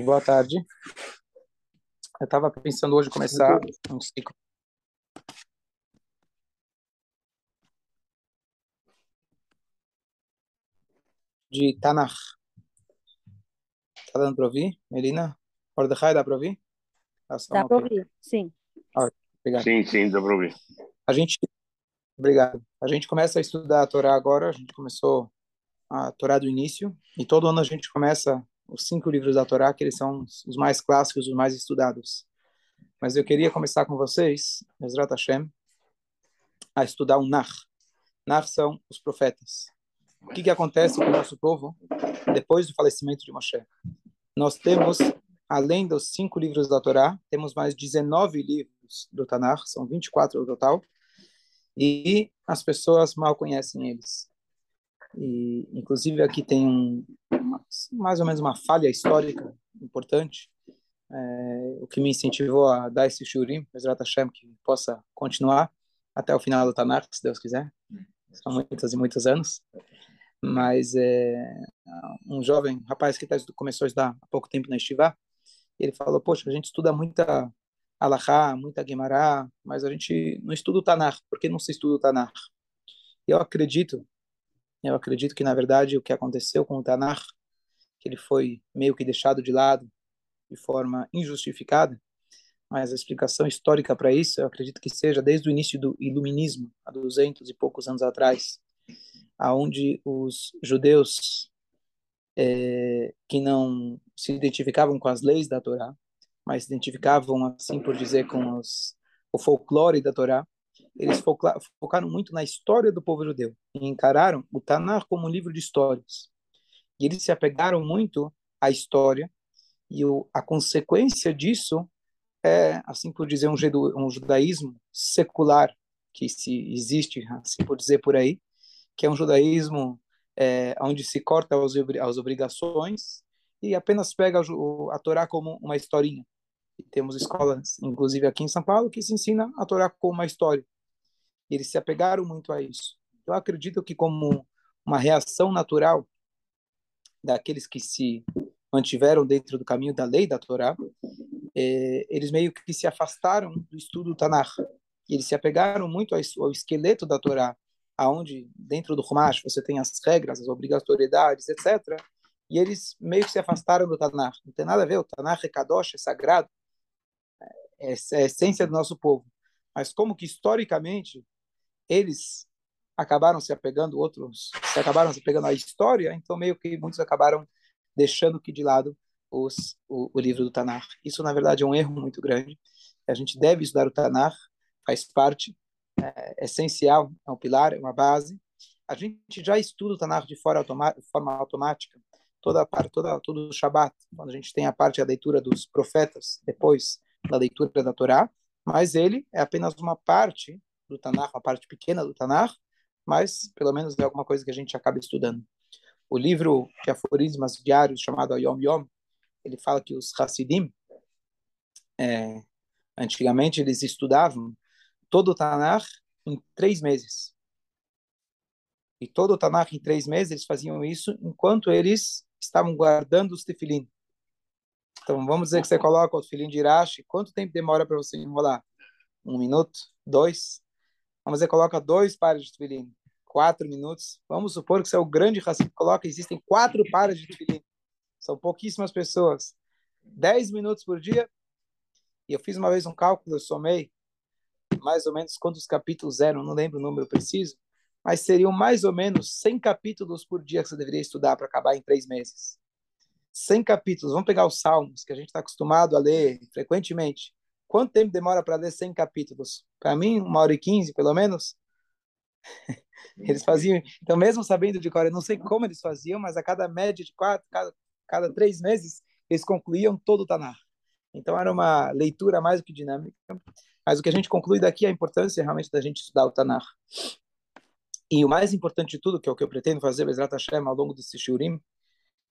boa tarde. Eu estava pensando hoje começar um ciclo de Tanakh. Está dando para ouvir, Melina? Mordecai, dá para ouvir? Tá dá para ouvir, sim. Ah, obrigado. Sim, sim, dá para ouvir. A gente, obrigado. A gente começa a estudar a Torá agora. A gente começou a Torá do início e todo ano a gente começa os cinco livros da Torá, que eles são os mais clássicos, os mais estudados. Mas eu queria começar com vocês, Ezrat Hashem, a estudar o Nar. Nar são os profetas. O que, que acontece com o nosso povo depois do falecimento de Moshe? Nós temos, além dos cinco livros da Torá, temos mais 19 livros do Tanar, são 24 no total, e as pessoas mal conhecem eles. E, inclusive, aqui tem um, mais ou menos uma falha histórica importante, é, o que me incentivou a dar esse shurim, Bezrat Hashem, que possa continuar até o final do Tanakh, se Deus quiser. São muitos e muitos anos. Mas é, um jovem rapaz que tá, começou a estudar há pouco tempo na Estivá, ele falou, poxa, a gente estuda muita Alahá, muita Guimará, mas a gente não estuda o Tanakh. Por que não se estuda o Tanakh? Eu acredito eu acredito que, na verdade, o que aconteceu com o Tanakh, que ele foi meio que deixado de lado de forma injustificada, mas a explicação histórica para isso, eu acredito que seja desde o início do iluminismo, há 200 e poucos anos atrás, aonde os judeus é, que não se identificavam com as leis da Torá, mas se identificavam, assim por dizer, com os, o folclore da Torá, eles focaram muito na história do povo judeu e encararam o Tanar como um livro de histórias. E eles se apegaram muito à história e o, a consequência disso é, assim por dizer, um, um judaísmo secular que se existe, assim por dizer por aí, que é um judaísmo é, onde se corta as, as obrigações e apenas pega a, a Torá como uma historinha. E temos escolas, inclusive aqui em São Paulo, que se ensina a Torá como uma história. E eles se apegaram muito a isso. Eu acredito que como uma reação natural daqueles que se mantiveram dentro do caminho da lei da Torá, é, eles meio que se afastaram do estudo do Tanakh. Eles se apegaram muito ao esqueleto da Torá, aonde dentro do Humash você tem as regras, as obrigatoriedades, etc. E eles meio que se afastaram do Tanakh. Não tem nada a ver, o Tanakh é Kadosh, é sagrado, é, é a essência do nosso povo. Mas como que historicamente eles acabaram se apegando, outros se acabaram se pegando à história, então meio que muitos acabaram deixando que de lado os, o, o, livro do Tanar. Isso, na verdade, é um erro muito grande. A gente deve estudar o Tanar, faz parte, é, essencial, é um pilar, é uma base. A gente já estuda o Tanar de forma automática, toda a parte, toda, todo o Shabat, quando a gente tem a parte da leitura dos profetas, depois da leitura da Torá, mas ele é apenas uma parte do Tanar, uma parte pequena do Tanar, mas pelo menos é alguma coisa que a gente acaba estudando. O livro de aforismas diários chamado Yom Yom, ele fala que os Hassidim, é, antigamente eles estudavam todo o Tanar em três meses. E todo o Tanar em três meses eles faziam isso enquanto eles estavam guardando os tefilim. Então vamos dizer que você coloca o tefilim de Irache, quanto tempo demora para você enrolar? Um minuto? Dois? Vamos dizer, coloca dois pares de tefilim quatro minutos. Vamos supor que você é o grande racista, coloca, existem quatro pares de tefilim. São pouquíssimas pessoas. Dez minutos por dia. E eu fiz uma vez um cálculo, eu somei mais ou menos quantos capítulos eram, não lembro o número preciso, mas seriam mais ou menos 100 capítulos por dia que você deveria estudar para acabar em três meses. 100 capítulos. Vamos pegar os Salmos, que a gente está acostumado a ler frequentemente. Quanto tempo demora para ler 100 capítulos? Para mim, uma hora e quinze, pelo menos. Eles faziam, então mesmo sabendo de cor, eu não sei como eles faziam, mas a cada média de quatro, cada, cada três meses, eles concluíam todo o Tanar. Então era uma leitura mais do que dinâmica, mas o que a gente conclui daqui é a importância realmente da gente estudar o Tanar. E o mais importante de tudo, que é o que eu pretendo fazer, Bezrat Hashem, ao longo desse Shurim,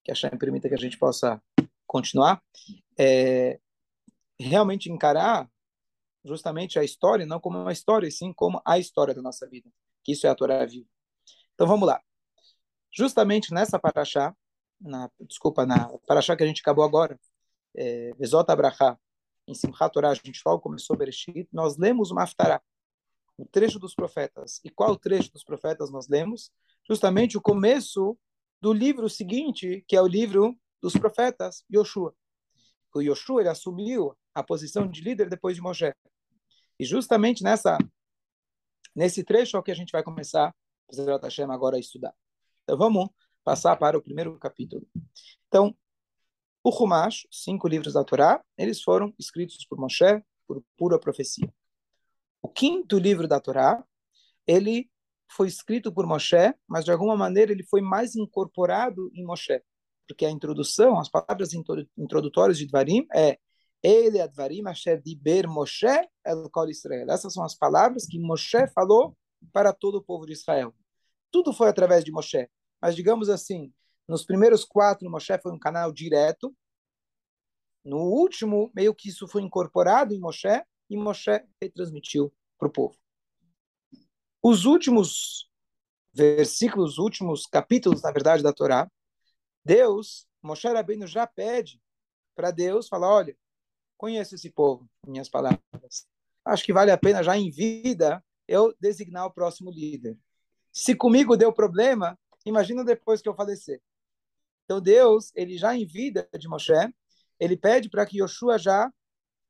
que a Hashem permita que a gente possa continuar, é realmente encarar justamente a história, não como uma história, sim como a história da nossa vida que isso é a Torá viva. Então vamos lá. Justamente nessa paraxá, na, desculpa, na paraxá que a gente acabou agora, é, Vezot Abraha, em Simchat Torah, a gente logo começou Bereshit, nós lemos o Maftarah, o trecho dos profetas. E qual trecho dos profetas nós lemos? Justamente o começo do livro seguinte, que é o livro dos profetas, Yoshua. O Yoshua ele assumiu a posição de líder depois de Moshe. E justamente nessa nesse trecho é o que a gente vai começar agora a estudar. Então vamos passar para o primeiro capítulo. Então, o Humash, cinco livros da Torá, eles foram escritos por Moshe por pura profecia. O quinto livro da Torá, ele foi escrito por Moshe, mas de alguma maneira ele foi mais incorporado em Moshe, porque a introdução, as palavras introdutórias de Dvarim é ele Advarim Asher Diber Moshe El Kol Israel. Essas são as palavras que Moshe falou para todo o povo de Israel. Tudo foi através de Moshe, mas digamos assim, nos primeiros quatro Moshe foi um canal direto. No último, meio que isso foi incorporado em Moshe e Moshe retransmitiu para o povo. Os últimos versículos, os últimos capítulos, na verdade, da Torá, Deus, Moshe Rabbeinu já pede para Deus falar, olha, conheço esse povo, minhas palavras. Acho que vale a pena já em vida eu designar o próximo líder. Se comigo deu problema, imagina depois que eu falecer. Então Deus, ele já em vida de Moshe, ele pede para que Yoshua já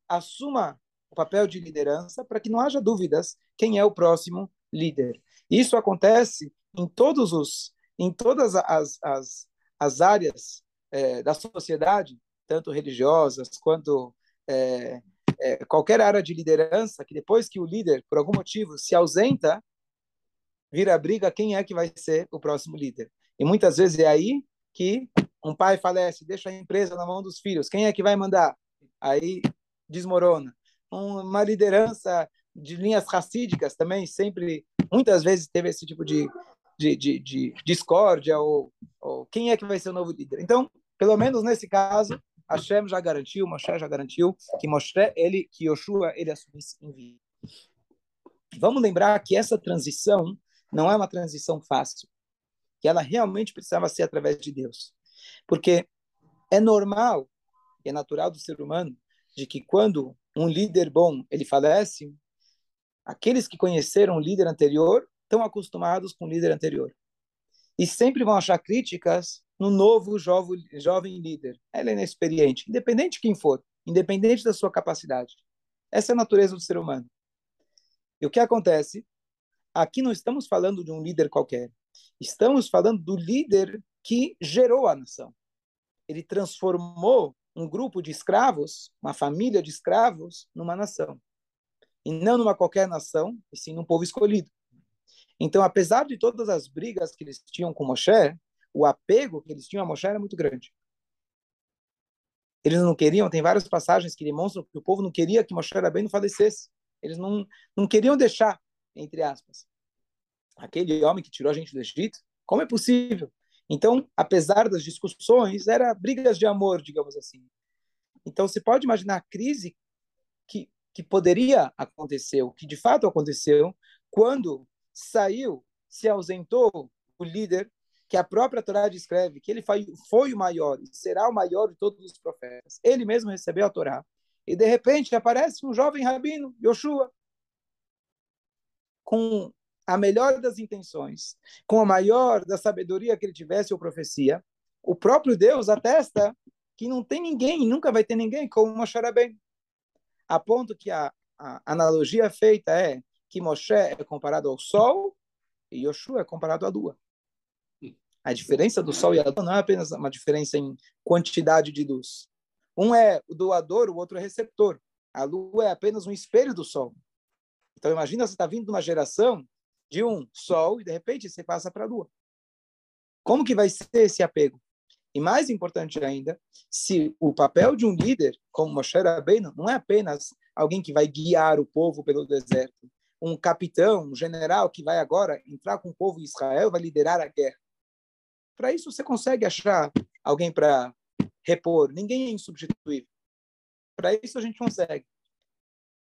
assuma o papel de liderança, para que não haja dúvidas quem é o próximo líder. Isso acontece em todos os, em todas as, as, as áreas é, da sociedade, tanto religiosas quanto é, é, qualquer área de liderança, que depois que o líder, por algum motivo, se ausenta, vira briga quem é que vai ser o próximo líder. E muitas vezes é aí que um pai falece, deixa a empresa na mão dos filhos, quem é que vai mandar? Aí desmorona. Uma liderança de linhas racídicas também sempre, muitas vezes teve esse tipo de, de, de, de discórdia, ou, ou quem é que vai ser o novo líder. Então, pelo menos nesse caso, Hashem já garantiu, Moshe já garantiu que Moshe, ele, que Yoshua, ele assumisse em vida. Vamos lembrar que essa transição não é uma transição fácil, que ela realmente precisava ser através de Deus. Porque é normal, é natural do ser humano, de que quando um líder bom, ele falece, aqueles que conheceram o líder anterior estão acostumados com o líder anterior. E sempre vão achar críticas no novo jovem, jovem líder. Ela é inexperiente, independente de quem for, independente da sua capacidade. Essa é a natureza do ser humano. E o que acontece? Aqui não estamos falando de um líder qualquer. Estamos falando do líder que gerou a nação. Ele transformou um grupo de escravos, uma família de escravos, numa nação. E não numa qualquer nação, e sim num povo escolhido. Então, apesar de todas as brigas que eles tinham com Moshe, o apego que eles tinham a Moshe era muito grande. Eles não queriam, tem várias passagens que demonstram que o povo não queria que Moshe não falecesse. Eles não, não queriam deixar, entre aspas, aquele homem que tirou a gente do Egito. Como é possível? Então, apesar das discussões, era brigas de amor, digamos assim. Então, você pode imaginar a crise que, que poderia acontecer, o que de fato aconteceu, quando saiu, se ausentou o líder que a própria Torá descreve que ele foi o maior e será o maior de todos os profetas. Ele mesmo recebeu a Torá. E de repente aparece um jovem rabino, Yoshua, com a melhor das intenções, com a maior da sabedoria que ele tivesse ou profecia. O próprio Deus atesta que não tem ninguém, nunca vai ter ninguém como Moshe Rabbeinu. A ponto que a, a analogia feita é que Moshe é comparado ao sol e Yoshua é comparado à lua. A diferença do Sol e a Lua não é apenas uma diferença em quantidade de luz. Um é o doador, o outro é receptor. A Lua é apenas um espelho do Sol. Então imagina você está vindo de uma geração de um Sol e de repente você passa para a Lua. Como que vai ser esse apego? E mais importante ainda, se o papel de um líder como Moshe Rabbeinu não é apenas alguém que vai guiar o povo pelo deserto, um capitão, um general que vai agora entrar com o povo de Israel, vai liderar a guerra. Para isso, você consegue achar alguém para repor. Ninguém é insubstituível. Para isso, a gente consegue.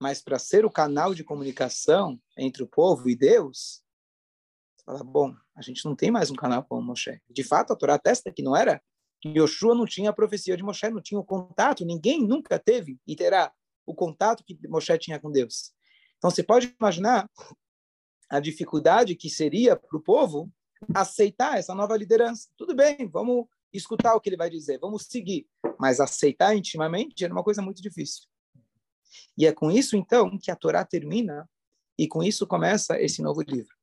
Mas para ser o canal de comunicação entre o povo e Deus, você fala, bom, a gente não tem mais um canal como Moshe. De fato, a Torá atesta que não era Yoshua não tinha a profecia de Moshe, não tinha o contato, ninguém nunca teve e terá o contato que Moshe tinha com Deus. Então você pode imaginar a dificuldade que seria para o povo aceitar essa nova liderança. Tudo bem, vamos escutar o que ele vai dizer, vamos seguir, mas aceitar intimamente era uma coisa muito difícil. E é com isso, então, que a Torá termina, e com isso começa esse novo livro.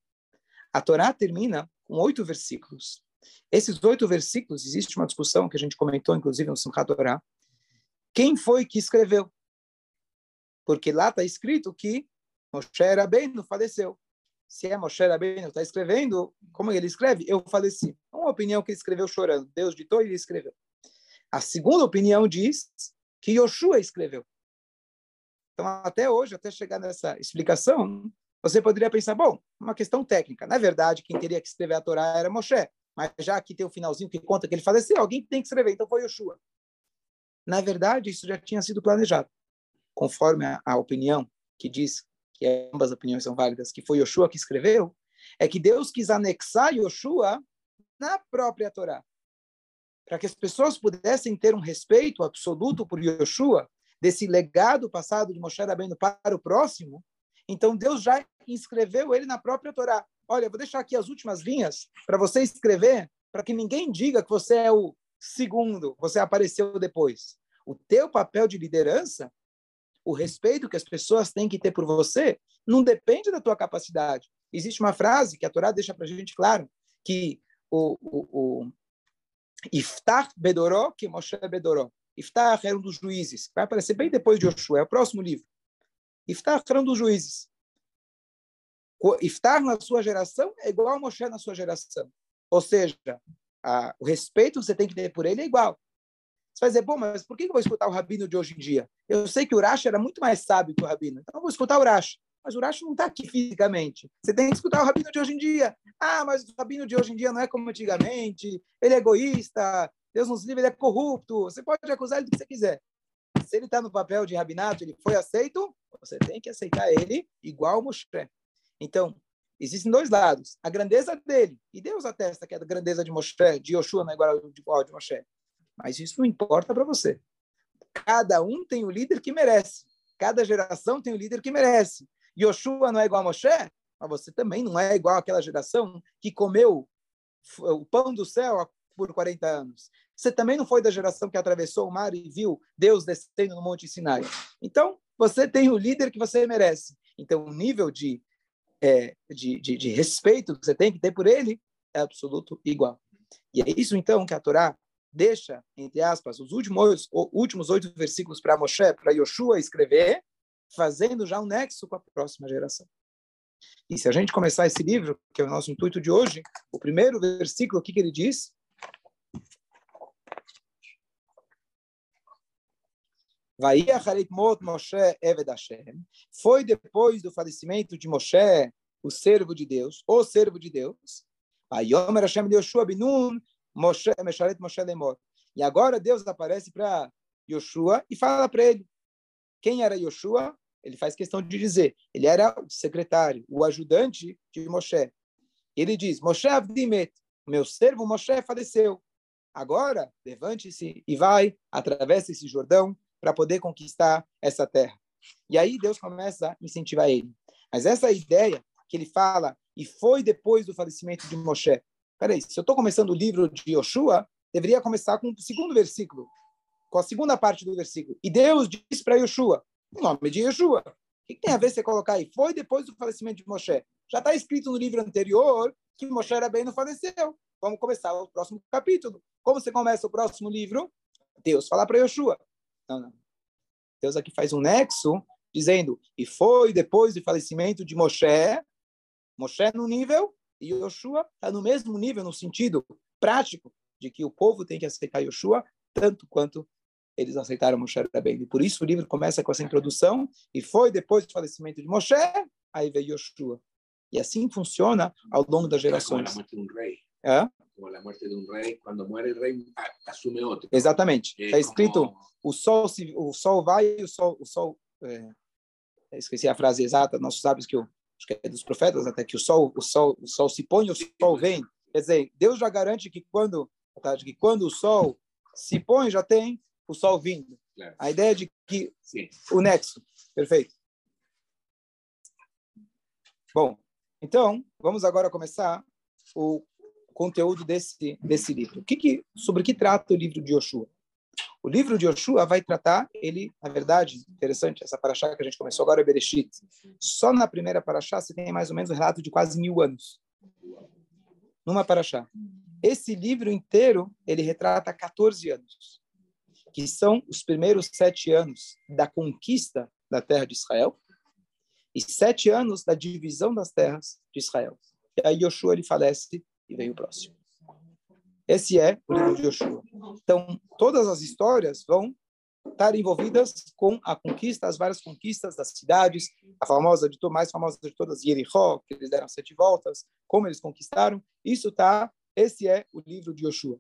A Torá termina com oito versículos. Esses oito versículos, existe uma discussão que a gente comentou, inclusive, no Simchat Torá. Quem foi que escreveu? Porque lá está escrito que Moshe Rabbeinu faleceu. Se é Moshe Rabbeinu está escrevendo, como ele escreve? Eu faleci. Uma opinião que ele escreveu chorando. Deus ditou e ele escreveu. A segunda opinião diz que Yoshua escreveu. Então, até hoje, até chegar nessa explicação, você poderia pensar, bom, uma questão técnica. Na verdade, quem teria que escrever a Torá era Moshe. Mas já que tem o finalzinho que conta que ele faleceu, alguém tem que escrever. Então foi Yoshua. Na verdade, isso já tinha sido planejado. Conforme a, a opinião que diz que ambas opiniões são válidas, que foi Yoshua que escreveu, é que Deus quis anexar Yoshua na própria Torá. Para que as pessoas pudessem ter um respeito absoluto por Yoshua, desse legado passado de Moshe Rabbeinu para o próximo, então Deus já inscreveu ele na própria Torá. Olha, vou deixar aqui as últimas linhas para você escrever, para que ninguém diga que você é o segundo, você apareceu depois. O teu papel de liderança, o respeito que as pessoas têm que ter por você, não depende da tua capacidade. Existe uma frase que a Torá deixa para a gente claro, que o, o, o Iftach Bedoró, que Moshe Bedoró. Iftach era um dos juízes, vai aparecer bem depois de Joshua, é o próximo livro. Iftach era um dos juízes. Iftach na sua geração é igual a Moshe na sua geração. Ou seja, a, o respeito que você tem que ter por ele é igual. Vai dizer, bom, mas por que eu vou escutar o rabino de hoje em dia? Eu sei que o Urash era muito mais sábio que o rabino, então eu vou escutar o Urash. Mas o Urash não está aqui fisicamente. Você tem que escutar o rabino de hoje em dia. Ah, mas o rabino de hoje em dia não é como antigamente, ele é egoísta, Deus nos livre, ele é corrupto. Você pode acusar ele do que você quiser. Se ele está no papel de rabinato, ele foi aceito, você tem que aceitar ele igual Moshe. Então, existem dois lados. A grandeza dele, e Deus atesta que a grandeza de Moshe, de Yoshua não é igual de Moshe. Mas isso não importa para você. Cada um tem o líder que merece. Cada geração tem o líder que merece. Yoshua não é igual a Moshe, mas você também não é igual àquela geração que comeu o pão do céu por 40 anos. Você também não foi da geração que atravessou o mar e viu Deus descendo no Monte Sinai. Então, você tem o líder que você merece. Então, o nível de, é, de, de, de respeito que você tem que ter por ele é absoluto igual. E é isso, então, que a Torá deixa, entre aspas, os últimos, os últimos oito versículos para Moshe, para Yoshua escrever, fazendo já um nexo com a próxima geração. E se a gente começar esse livro, que é o nosso intuito de hoje, o primeiro versículo, o que, que ele diz? Foi depois do falecimento de Moshe, o servo de Deus, o servo de Deus. E agora Deus aparece para Yoshua e fala para ele. Quem era Yoshua? Ele faz questão de dizer. Ele era o secretário, o ajudante de Moshe. Ele diz: Moshe Avdimet, meu servo Moshe faleceu. Agora, levante-se e vai, atravesse esse Jordão para poder conquistar essa terra. E aí Deus começa a incentivar ele. Mas essa ideia que ele fala, e foi depois do falecimento de Moshe. Peraí, se eu estou começando o livro de Yoshua, deveria começar com o segundo versículo, com a segunda parte do versículo. E Deus diz para Yoshua, o nome de Yoshua. O que, tem a ver você colocar aí? Foi depois do falecimento de Moshe. Já está escrito no livro anterior que Moshe era bem não faleceu. Vamos começar o próximo capítulo. Como você começa o próximo livro? Deus fala para Yoshua. Não, não. Deus aqui faz um nexo dizendo, e foi depois do falecimento de Moshe, Moshe no nível, e Yoshua está no mesmo nível, no sentido prático, de que o povo tem que aceitar Yoshua tanto quanto eles aceitaram Moshe Rabbeinu. E por isso o livro começa com essa introdução, e foi depois do falecimento de Moshe, aí veio Yoshua. E assim funciona ao longo das gerações. É? como a morte de um rei, quando morre o rei, assume outro. Exatamente. Está escrito, como... o sol se, o sol vai e o sol, o sol é, esqueci a frase exata, nossos sábios que que é dos profetas até que o sol, o sol, o sol se põe, o sol vem. Quer dizer, Deus já garante que quando, tá, que quando o sol se põe, já tem o sol vindo. A ideia de que Sim. o nexo. Perfeito. Bom, então, vamos agora começar o conteúdo desse, desse livro. O que que, sobre o que trata o livro de Yoshua? O livro de Yoshua vai tratar, ele, na verdade, interessante, essa paraxá que a gente começou agora é Bereshit. Só na primeira paraxá você tem mais ou menos um relato de quase mil anos. Numa paraxá. Esse livro inteiro, ele retrata 14 anos, que são os primeiros sete anos da conquista da terra de Israel e sete anos da divisão das terras de Israel. E aí Yoshua, ele falece e vem o próximo. Esse é o livro de Yoshua. Então, todas as histórias vão estar envolvidas com a conquista, as várias conquistas das cidades, a famosa de mais famosa de todas, Jericó, que eles deram sete voltas, como eles conquistaram. Isso tá, esse é o livro de Yoshua.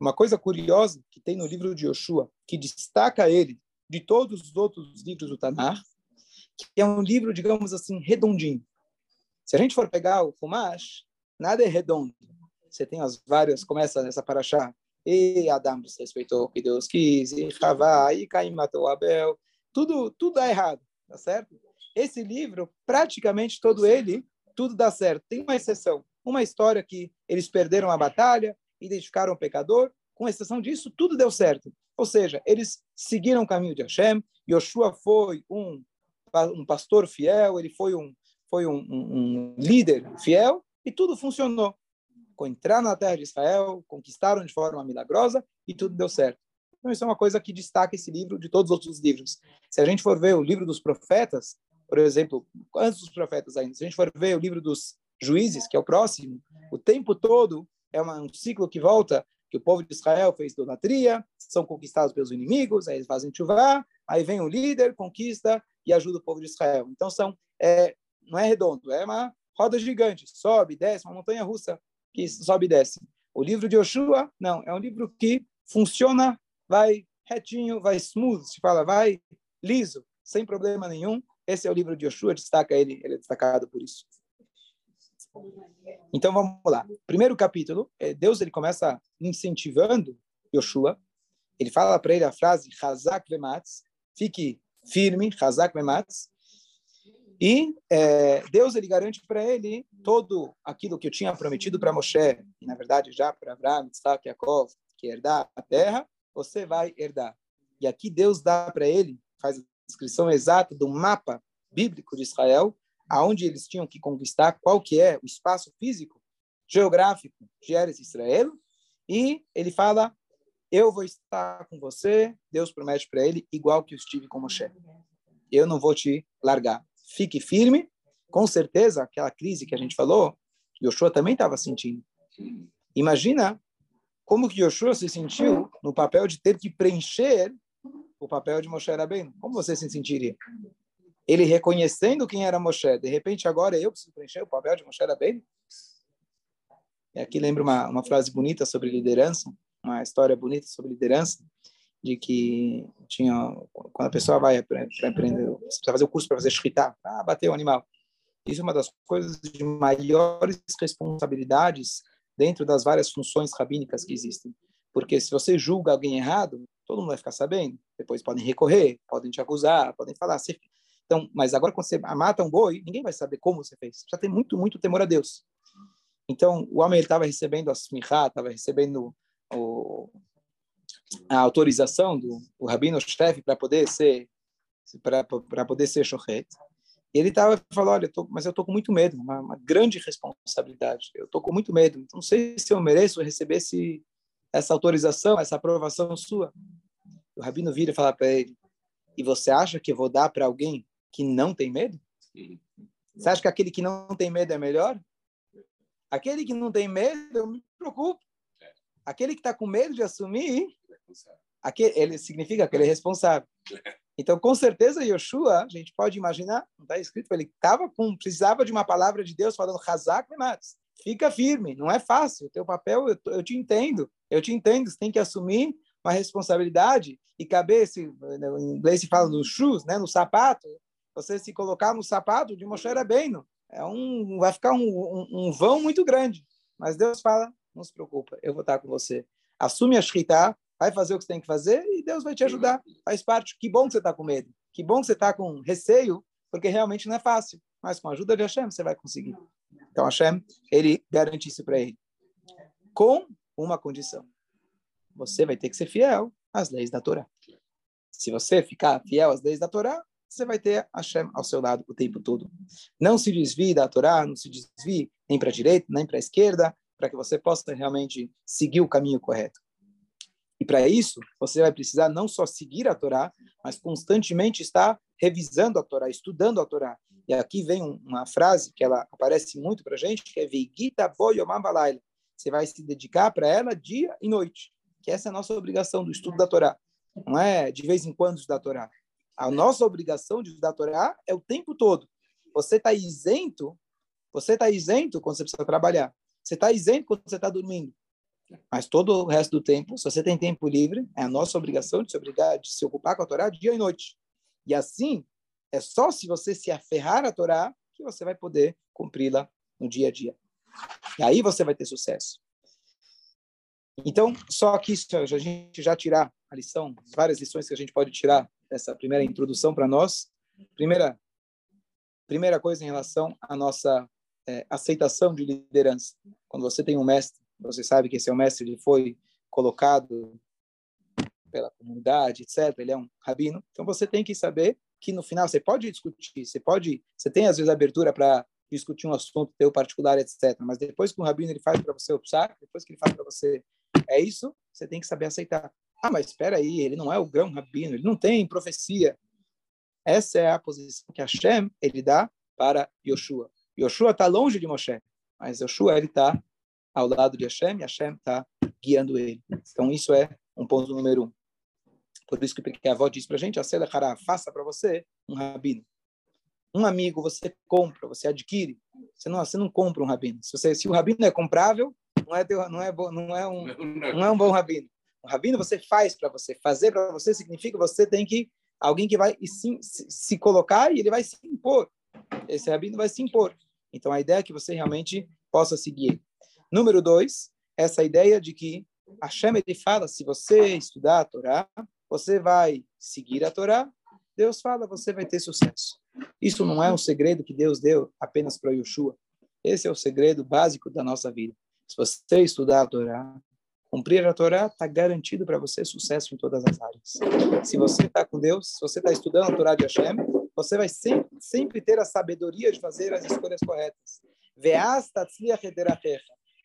Uma coisa curiosa que tem no livro de Yoshua, que destaca ele de todos os outros livros do Tanar, que é um livro, digamos assim, redondinho. Se a gente for pegar o Fumash, nada é redondo você tem as várias, começa nessa paraxá, e Adão desrespeitou o que Deus quis, e Havá, e Caim matou Abel, tudo, tudo dá errado, tá certo? Esse livro, praticamente todo ele, tudo dá certo. Tem uma exceção, uma história que eles perderam a batalha, identificaram o pecador, com exceção disso, tudo deu certo. Ou seja, eles seguiram o caminho de Hashem, Yoshua foi um, um pastor fiel, ele foi um, foi um, um, um líder fiel, e tudo funcionou entrar na terra de Israel, conquistaram de forma milagrosa e tudo deu certo. Então, isso é uma coisa que destaca esse livro de todos os outros livros. Se a gente for ver o livro dos profetas, por exemplo, antes dos profetas ainda, se a gente for ver o livro dos juízes, que é o próximo, o tempo todo é um ciclo que volta, que o povo de Israel fez idolatria, são conquistados pelos inimigos, aí eles fazem chuva, aí vem o líder, conquista e ajuda o povo de Israel. Então, são, é, não é redondo, é uma roda gigante, sobe, desce, uma montanha russa que sobe e desce. O livro de Yoshua, não, é um livro que funciona, vai retinho, vai smooth, se fala, vai liso, sem problema nenhum. Esse é o livro de Yoshua, destaca ele, ele é destacado por isso. Então vamos lá. Primeiro capítulo, é Deus ele começa incentivando Yoshua. Ele fala para ele a frase Hazak vematz, fique firme, Hazak vematz, e é, Deus ele garante para ele todo aquilo que eu tinha prometido para Moshe, e na verdade já para Abraão, Isaac, Yaakov, que herdar a terra, você vai herdar. E aqui Deus dá para ele, faz a descrição exata do mapa bíblico de Israel, aonde eles tinham que conquistar, qual que é o espaço físico, geográfico de Eres Israel, e ele fala, eu vou estar com você, Deus promete para ele, igual que eu estive com Moshe. Eu não vou te largar fique firme. Com certeza, aquela crise que a gente falou, Yoshua também estava sentindo. Imagina como que Yoshua se sentiu no papel de ter que preencher o papel de Moshe Rabbeinu. Como você se sentiria? Ele reconhecendo quem era Moshe, de repente agora eu preciso preencher o papel de Moshe Rabbeinu? E aqui lembro uma, uma frase bonita sobre liderança, uma história bonita sobre liderança, de que tinha quando a pessoa vai para aprender, você precisa fazer o curso para fazer shritá, ah, bater o animal. Isso é uma das coisas de maiores responsabilidades dentro das várias funções rabínicas que existem. Porque se você julga alguém errado, todo mundo vai ficar sabendo. Depois podem recorrer, podem te acusar, podem falar. Então, mas agora quando você mata um boi, ninguém vai saber como você fez. Já tem muito, muito temor a Deus. Então, o homem estava recebendo a smichá, estava recebendo o, a autorização do, do rabino chefe para poder ser para poder ser shochet. E ele tava falou, olha, eu tô, mas eu tô com muito medo, uma, uma grande responsabilidade. Eu tô com muito medo. Não sei se eu mereço receber esse, essa autorização, essa aprovação sua. O rabino vira e fala para ele: E você acha que eu vou dar para alguém que não tem medo? Você acha que aquele que não tem medo é melhor? Aquele que não tem medo, eu me preocupo. Aquele que está com medo de assumir, aquele, ele significa que ele é responsável. Então, com certeza, Yoshua, a gente pode imaginar, não está escrito, ele tava com, precisava de uma palavra de Deus falando, Hazak Mematz, fica firme, não é fácil, o teu papel, eu, eu te entendo, eu te entendo, você tem que assumir uma responsabilidade e caber, se, em inglês se fala no shoes, né, no sapato, você se colocar no sapato de Moshe Rabbeinu, é um, vai ficar um, um, um vão muito grande. Mas Deus fala, não se preocupa, eu vou estar com você. Assume a Shritá, vai fazer o que você tem que fazer e Deus vai te ajudar. Faz parte. Que bom que você está com medo. Que bom que você está com receio, porque realmente não é fácil. Mas com a ajuda de Hashem você vai conseguir. Então Hashem, ele garante isso para ele. Com uma condição. Você vai ter que ser fiel às leis da Torá. Se você ficar fiel às leis da Torá, você vai ter Hashem ao seu lado o tempo todo. Não se desvie da Torá, não se desvie nem para a direita, nem para a esquerda, para que você possa realmente seguir o caminho correto. E para isso, você vai precisar não só seguir a Torá, mas constantemente estar revisando a Torá, estudando a Torá. E aqui vem uma frase que ela aparece muito para a gente, que é Veigita Você vai se dedicar para ela dia e noite, que essa é a nossa obrigação do estudo da Torá. Não é de vez em quando estudar a Torá. A nossa obrigação de estudar a Torá é o tempo todo. Você está isento, você está isento quando você precisa trabalhar. Você está isento quando você está dormindo. Mas todo o resto do tempo, se você tem tempo livre, é a nossa obrigação de se obrigar, de se ocupar com a Torá dia e noite. E assim, é só se você se aferrar à Torá que você vai poder cumpri-la no dia a dia. E aí você vai ter sucesso. Então, só isso, a gente já tirar a lição, várias lições que a gente pode tirar dessa primeira introdução para nós. Primeira, primeira coisa em relação à nossa é, aceitação de liderança. Quando você tem um mestre, você sabe que esse é um mestre, ele foi colocado pela comunidade, etc. Ele é um rabino. Então você tem que saber que no final você pode discutir, você pode, você tem às vezes abertura para discutir um assunto teu particular, etc. Mas depois que o rabino ele faz para você optar, depois que ele faz para você é isso, você tem que saber aceitar. Ah, mas espera aí, ele não é o grão rabino, ele não tem profecia. Essa é a posição que Hashem ele dá para Yoshua. Yoshua está longe de Moshe, mas Yoshua ele está ao lado de Hashem e Hashem está guiando ele. Então isso é um ponto número um. Por isso que a avó diz para a gente, Hará, faça para você um rabino. Um amigo você compra, você adquire. Você não, você não compra um rabino. Se, você, se o rabino é comprável, não é, teu, não é, não é, um, não é um bom rabino. Um rabino você faz para você. Fazer para você significa que você tem que alguém que vai se, se colocar e ele vai se impor. Esse rabino vai se impor. Então a ideia é que você realmente possa seguir. Número dois, essa ideia de que Hashem ele fala, se você estudar a Torá, você vai seguir a Torá, Deus fala, você vai ter sucesso. Isso não é um segredo que Deus deu apenas para Yoshua. Esse é o segredo básico da nossa vida. Se você estudar a Torá, cumprir a Torá, está garantido para você sucesso em todas as áreas. Se você está com Deus, se você está estudando a Torá de Hashem, você vai sempre, sempre ter a sabedoria de fazer as escolhas corretas.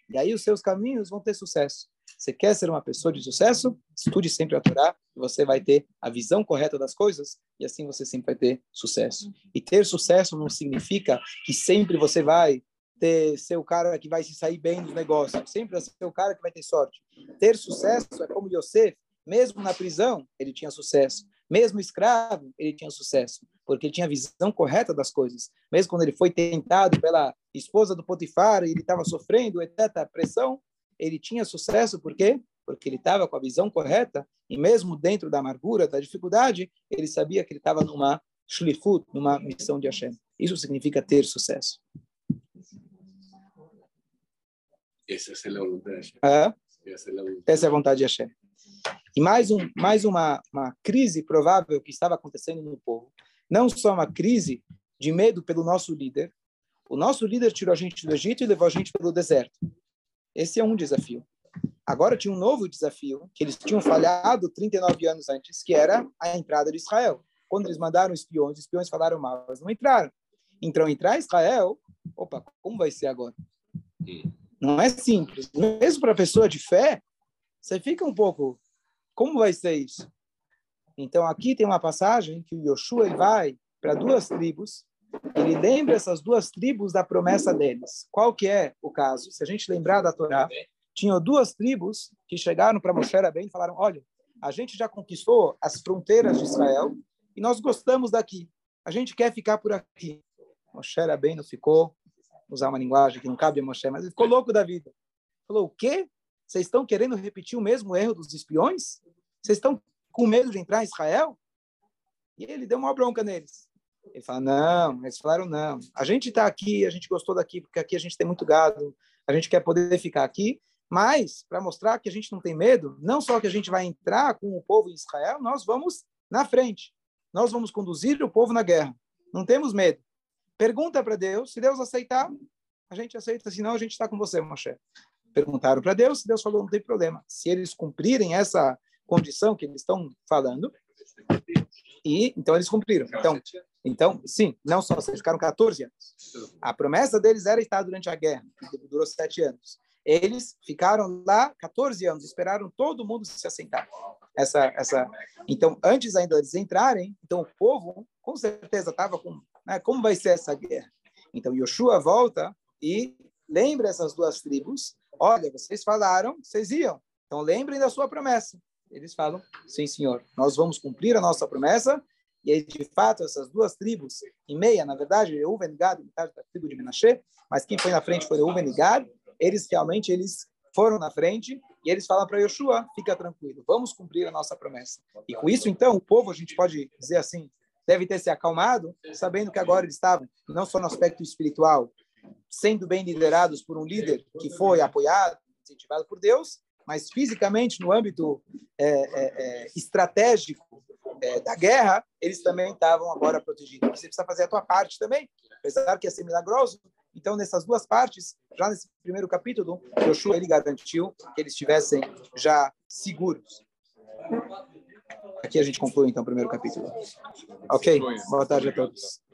E aí os seus caminhos vão ter sucesso. Você quer ser uma pessoa de sucesso? Estude sempre a Torá, você vai ter a visão correta das coisas, e assim você sempre vai ter sucesso. E ter sucesso não significa que sempre você vai ter, ser o cara que vai se sair bem dos negócios, sempre vai ser o cara que vai ter sorte. Ter sucesso é como Yosef, mesmo na prisão, ele tinha sucesso. Mesmo escravo, ele tinha sucesso, porque ele tinha a visão correta das coisas. Mesmo quando ele foi tentado pela esposa do Potifar, e ele estava sofrendo, etc., pressão, ele tinha sucesso, por quê? Porque ele estava com a visão correta, e mesmo dentro da amargura, da dificuldade, ele sabia que ele estava numa shlifut, numa missão de Hashem. Isso significa ter sucesso. Essa é a vontade. É? Essa é a vontade de Hashem. E mais, um, mais uma, uma crise provável que estava acontecendo no povo. Não só uma crise de medo pelo nosso líder. O nosso líder tirou a gente do Egito e levou a gente pelo deserto. Esse é um desafio. Agora tinha um novo desafio, que eles tinham falhado 39 anos antes, que era a entrada de Israel. Quando eles mandaram espiões, os espiões falaram mal, mas não entraram. Então, entrar Israel, opa, como vai ser agora? Não é simples. Mesmo para pessoa de fé, você fica um pouco como vai ser isso? Então, aqui tem uma passagem que o Yoshua vai para duas tribos, ele lembra essas duas tribos da promessa deles. Qual que é o caso? Se a gente lembrar da Torá, tinha duas tribos que chegaram para Moshe bem e falaram, olha, a gente já conquistou as fronteiras de Israel e nós gostamos daqui. A gente quer ficar por aqui. Moshe bem não ficou, usar uma linguagem que não cabe a Moshe, mas ele ficou louco da vida. Falou, o quê? Vocês estão querendo repetir o mesmo erro dos espiões? Vocês estão com medo de entrar em Israel? E ele deu uma bronca neles. Ele fala, não, eles falaram, não. A gente está aqui, a gente gostou daqui, porque aqui a gente tem muito gado, a gente quer poder ficar aqui, Mas, para mostrar que a gente não tem medo, não só que a gente vai entrar com o povo em Israel, nós vamos na frente. Nós vamos conduzir o povo na guerra. Não temos medo. Pergunta para Deus, se Deus aceitar, a gente aceita, senão a gente está com você, Moshe. Perguntaram para Deus, Deus falou, não tem problema. Se eles cumprirem essa condição que eles estão falando, e então eles cumpriram. Então, então, sim, não só, eles ficaram 14 anos. A promessa deles era estar durante a guerra, que durou sete anos. Eles ficaram lá 14 anos, esperaram todo mundo se assentar. Essa, essa. Então, antes ainda deles entrarem, então o povo com certeza estava com, né, como vai ser essa guerra? Então Yoshua volta e lembra essas duas tribos. Olha, vocês falaram, vocês iam. Então lembrem da sua promessa. Eles falam, sim, senhor, nós vamos cumprir a nossa promessa. E aí, de fato, essas duas tribos, em meia, na verdade, Reuven e Gad, metade da tribo de Menashe, mas quem foi na frente foi Reuven e Gad, eles realmente eles foram na frente e eles falam para Yoshua, fica tranquilo, vamos cumprir a nossa promessa. E com isso, então, o povo, a gente pode dizer assim, deve ter se acalmado, sabendo que agora eles estavam, não só no aspecto espiritual, sendo bem liderados por um líder que foi apoiado, incentivado por Deus, mas fisicamente, no âmbito é, é, é, estratégico é, da guerra, eles também estavam agora protegidos. Você precisa fazer a tua parte também, apesar que ia ser milagroso. Então, nessas duas partes, já nesse primeiro capítulo, Joshua ele garantiu que eles estivessem já seguros. Aqui a gente conclui, então, o primeiro capítulo. Ok? Boa tarde a todos.